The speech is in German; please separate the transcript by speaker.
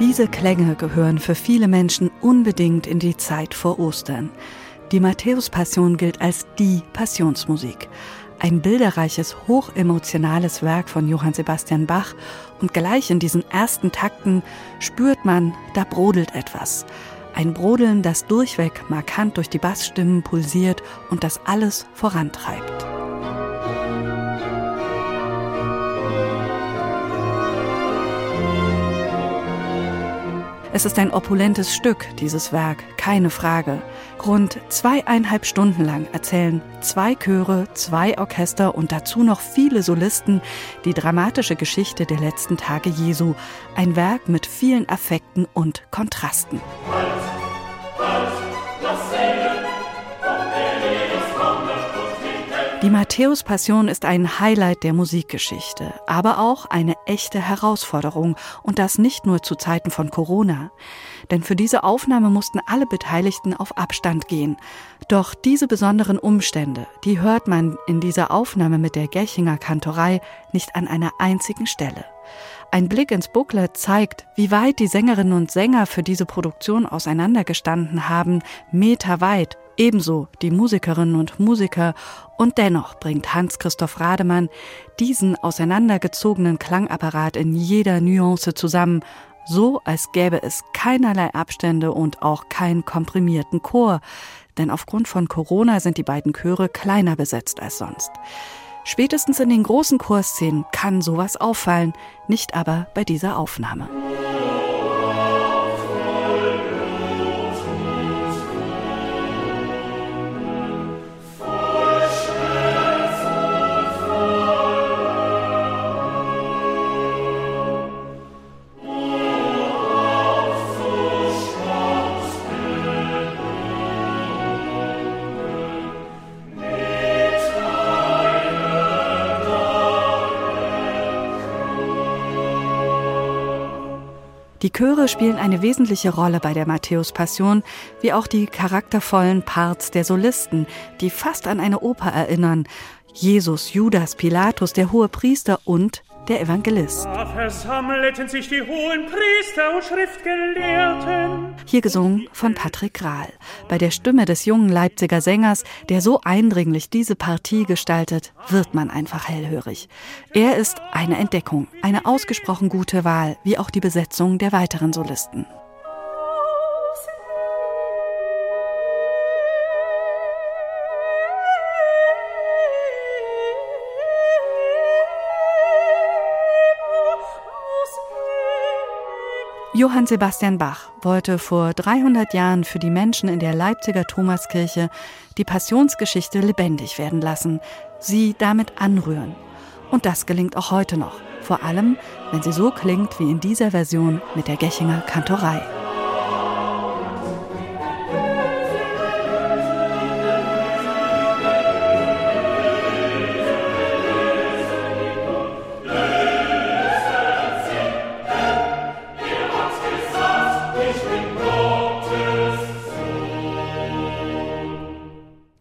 Speaker 1: Diese Klänge gehören für viele Menschen unbedingt in die Zeit vor Ostern. Die Matthäus-Passion gilt als die Passionsmusik. Ein bilderreiches, hochemotionales Werk von Johann Sebastian Bach und gleich in diesen ersten Takten spürt man, da brodelt etwas. Ein Brodeln, das durchweg markant durch die Bassstimmen pulsiert und das alles vorantreibt. Es ist ein opulentes Stück, dieses Werk, keine Frage. Rund zweieinhalb Stunden lang erzählen zwei Chöre, zwei Orchester und dazu noch viele Solisten die dramatische Geschichte der letzten Tage Jesu. Ein Werk mit vielen Affekten und Kontrasten. Die Matthäus-Passion ist ein Highlight der Musikgeschichte, aber auch eine echte Herausforderung und das nicht nur zu Zeiten von Corona. Denn für diese Aufnahme mussten alle Beteiligten auf Abstand gehen. Doch diese besonderen Umstände, die hört man in dieser Aufnahme mit der Gechinger Kantorei nicht an einer einzigen Stelle. Ein Blick ins Booklet zeigt, wie weit die Sängerinnen und Sänger für diese Produktion auseinandergestanden haben, meterweit, ebenso die Musikerinnen und Musiker, und dennoch bringt Hans-Christoph Rademann diesen auseinandergezogenen Klangapparat in jeder Nuance zusammen, so als gäbe es keinerlei Abstände und auch keinen komprimierten Chor, denn aufgrund von Corona sind die beiden Chöre kleiner besetzt als sonst. Spätestens in den großen Chorszenen kann sowas auffallen, nicht aber bei dieser Aufnahme. Die Chöre spielen eine wesentliche Rolle bei der Matthäus-Passion, wie auch die charaktervollen Parts der Solisten, die fast an eine Oper erinnern. Jesus, Judas, Pilatus, der hohe Priester und der Evangelist. Da versammelten sich die hohen Priester und Schriftgelehrten. Hier gesungen von Patrick Rahl. Bei der Stimme des jungen Leipziger Sängers, der so eindringlich diese Partie gestaltet, wird man einfach hellhörig. Er ist eine Entdeckung, eine ausgesprochen gute Wahl, wie auch die Besetzung der weiteren Solisten. Johann Sebastian Bach wollte vor 300 Jahren für die Menschen in der Leipziger Thomaskirche die Passionsgeschichte lebendig werden lassen, sie damit anrühren. Und das gelingt auch heute noch, vor allem wenn sie so klingt wie in dieser Version mit der Gechinger Kantorei.